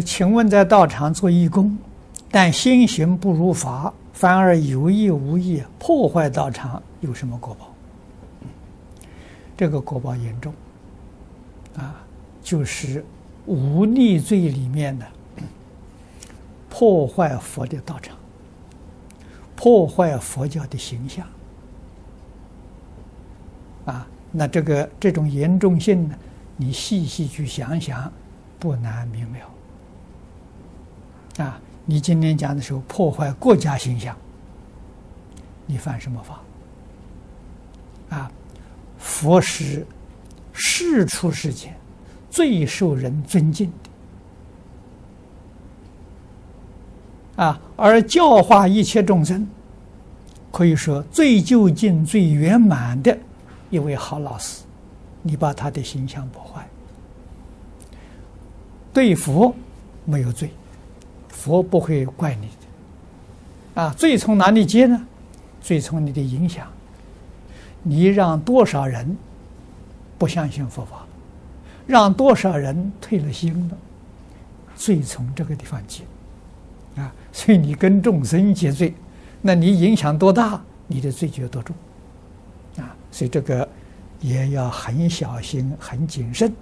请问，在道场做义工，但心行不如法，反而有意无意破坏道场，有什么果报？这个果报严重，啊，就是无逆罪里面的破坏佛的道场，破坏佛教的形象，啊，那这个这种严重性呢，你细细去想想，不难明了。啊，你今天讲的时候破坏国家形象，你犯什么法？啊，佛是世出世间最受人尊敬的，啊，而教化一切众生，可以说最究竟、最圆满的一位好老师，你把他的形象破坏，对佛没有罪。佛不会怪你的，啊，罪从哪里接呢？罪从你的影响，你让多少人不相信佛法，让多少人退了心了，罪从这个地方接，啊，所以你跟众生结罪，那你影响多大，你的罪就有多重，啊，所以这个也要很小心、很谨慎。